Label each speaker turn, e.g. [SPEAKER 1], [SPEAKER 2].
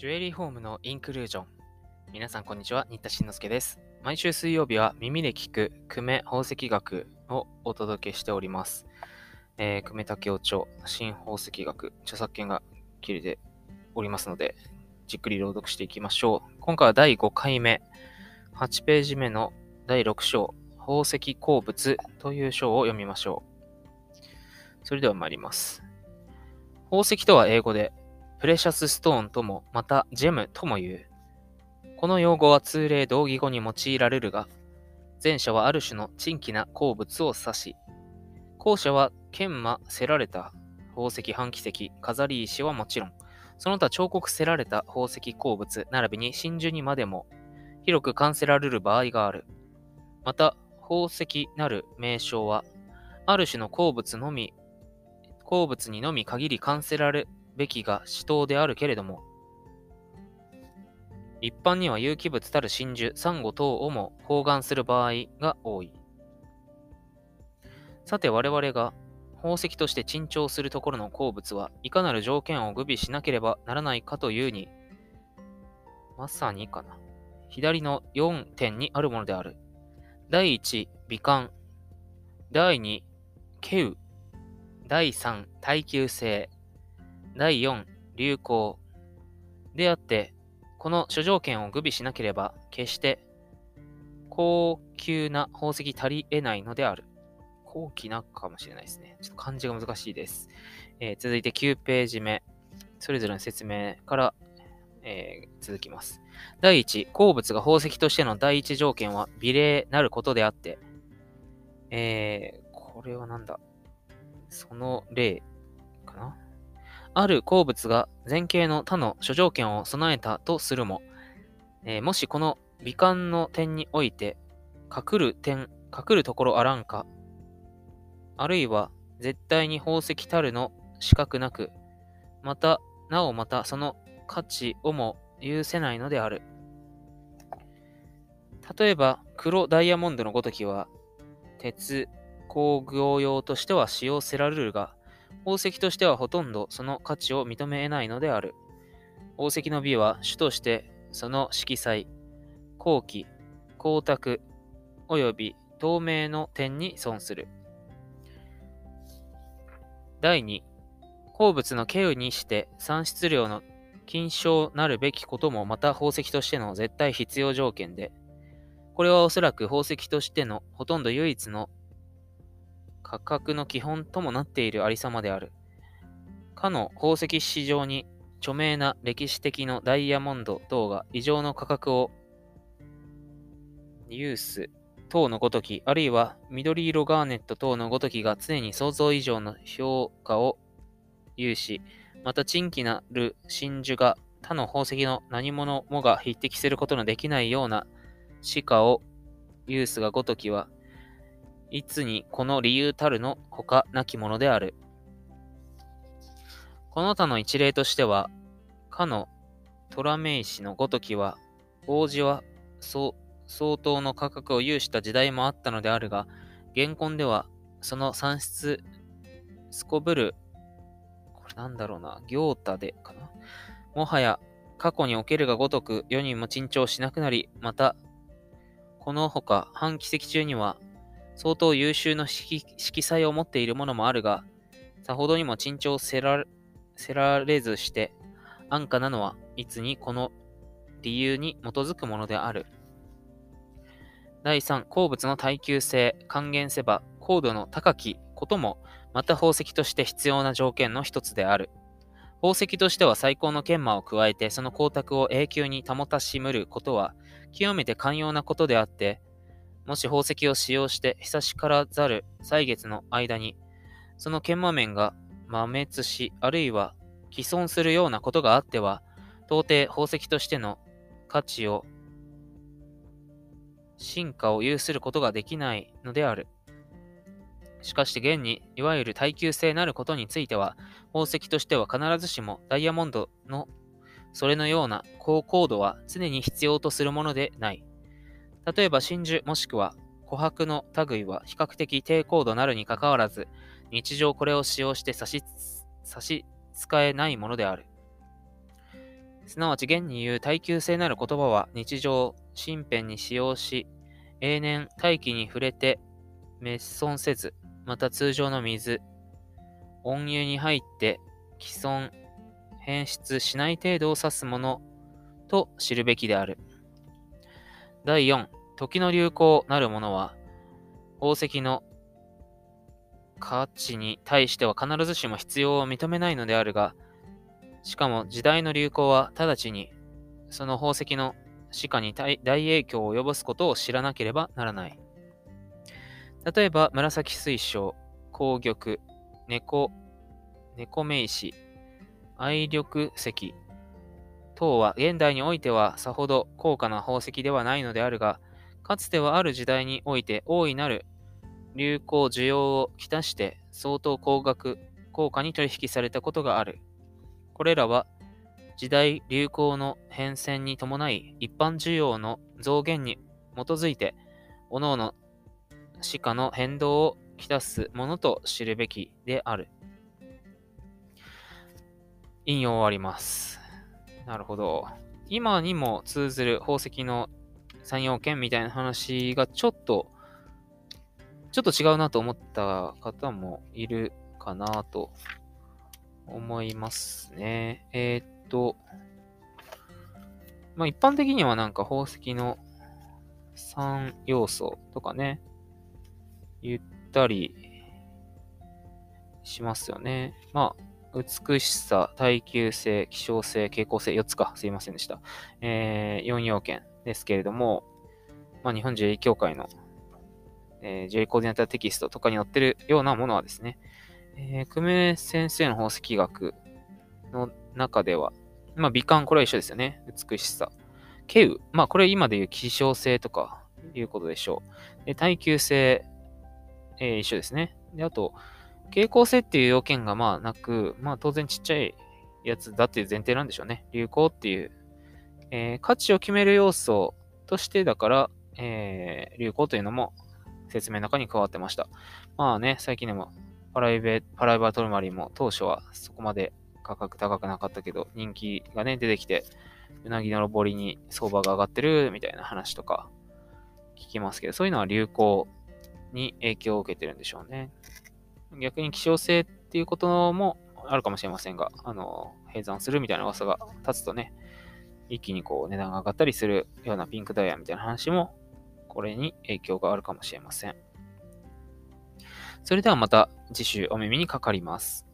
[SPEAKER 1] ジュエリーホームのインクルージョン。皆さんこんにちは、新田慎之介です。毎週水曜日は耳で聞く久米宝石学をお届けしております。えー、久米武雄町新宝石学著作権が切れておりますので、じっくり朗読していきましょう。今回は第5回目、8ページ目の第6章、宝石鉱物という章を読みましょう。それでは参ります。宝石とは英語でプレシャスストーンとも、またジェムとも言う。この用語は通例同義語に用いられるが、前者はある種の珍奇な鉱物を指し、後者は研磨せられた宝石、半奇石、飾り石はもちろん、その他彫刻せられた宝石鉱物並びに真珠にまでも広く感せられる場合がある。また、宝石なる名称は、ある種の鉱物のみ、鉱物にのみ限り感せられべきが死闘であるけれども、一般には有機物たる真珠、サンゴ等をも包含する場合が多い。さて我々が宝石として珍重するところの鉱物はいかなる条件を具備しなければならないかというに、まさにかな。左の4点にあるものである。第1、美観。第2、稀有。第3、耐久性。第4、流行。であって、この諸条件を具備しなければ、決して高級な宝石足り得ないのである。高貴なかもしれないですね。ちょっと漢字が難しいです。えー続いて9ページ目。それぞれの説明から、えー続きます。第1、鉱物が宝石としての第一条件は美麗なることであって、えー、これはなんだ？その例かな？ある鉱物が前景の他の諸条件を備えたとするも、えーもしこの美観の点において、隠る点、隠るところあらんか、あるいは絶対に宝石たるの資格なく、また、なおまたその価値をも有せないのである。例えば、黒ダイヤモンドのごときは、鉄、工業用としては使用せられるが、宝石としてはほとんどその価値を認め得ないのである。宝石の美は主としてその色彩、光気、光沢、及び透明の点に損する。第2、鉱物の稀有にして産出量の金賞なるべきこともまた宝石としての絶対必要条件で、これはおそらく宝石としてのほとんど唯一の価格の基本ともなっているありさまである。かの宝石市場に著名な歴史的のダイヤモンド等が異常の価格をユース等のごとき、あるいは緑色ガーネット等のごときが常に想像以上の評価を有し、また珍奇なる真珠が他の宝石の何者もが匹敵することのできないような歯科を有すがごときは、いつにこの理由たるの他なきものである。この他の一例としては、かの虎名石のごときは、王子は相当の価格を有した時代もあったのであるが、現今ではその産出、すこぶる、これなんだろうな、行太でかな。もはや過去におけるがごとく世にも珍重しなくなり、また、このほか半奇跡中には相当優秀な色彩を持っているものもあるが、さほどにも珍重せらせられずして、安価なのはいつにこの理由に基づくものである。第3、鉱物の耐久性、還元せば、高度の高きことも、また宝石として必要な条件の一つである。宝石としては最高の研磨を加えて、その光沢を永久に保たしむることは、極めて寛容なことであって、もし宝石を使用して久しからざる歳月の間に、その研磨面が摩滅し、あるいは既存するようなことがあっては、到底宝石としての価値を、進化を有することができないのである。しかし現に、いわゆる耐久性なることについては、宝石としては必ずしもダイヤモンドのそれのような高高度は常に必要とするものでない。例えば真珠もしくは琥珀の類は比較的低高度なるにかかわらず、日常これを使用して差し差し支えないものである。すなわち現に言う耐久性なる言葉は日常、身辺に使用し、永年大気に触れて滅損せず、また通常の水、温湯に入って既存、変質しない程度を指すものと知るべきである。第4、時の流行なるものは、宝石の価値に対しては必ずしも必要を認めないのであるが、しかも時代の流行は直ちにその宝石の歯科に大影響を及ぼすことを知らなければならない。例えば、紫水晶、紅玉、猫、猫名詞、愛緑石等は現代においてはさほど高価な宝石ではないのであるが、かつてはある時代において大いなる流行需要をきたして相当高額、高価に取引されたことがある。これらは時代流行の変遷に伴い一般需要の増減に基づいて各々歯科の変動をきたすものと知るべきである。引用終わります。なるほど。今にも通ずる宝石の三要件みたいな話がちょっと、ちょっと違うなと思った方もいるかなと思いますね。えー、っと、まあ一般的にはなんか宝石の3要素とかね、言ったりしますよね。まあ、美しさ、耐久性、希少性、傾向性、4つか。すいませんでした。えー、4要件ですけれども、まあ、日本 J 協会の、えー、J コーディネーターテキストとかに載ってるようなものはですね、えー、久米先生の宝石学の中では、まあ、美観、これは一緒ですよね。美しさ。稀有。まあ、これ今で言う希少性とかいうことでしょう。で耐久性、えー、一緒ですね。で、あと、傾向性っていう要件がまあなく、まあ当然ちっちゃいやつだっていう前提なんでしょうね。流行っていう、えー、価値を決める要素としてだから、えー、流行というのも説明の中に加わってました。まあね、最近でもパライベ、パライバートルマリンも当初はそこまで価格高くなかったけど、人気がね、出てきて、うなぎのぼりに相場が上がってるみたいな話とか聞きますけど、そういうのは流行に影響を受けてるんでしょうね。逆に希少性っていうこともあるかもしれませんが、あの、閉山するみたいな噂が立つとね、一気にこう値段が上がったりするようなピンクダイヤみたいな話も、これに影響があるかもしれません。それではまた次週お耳にかかります。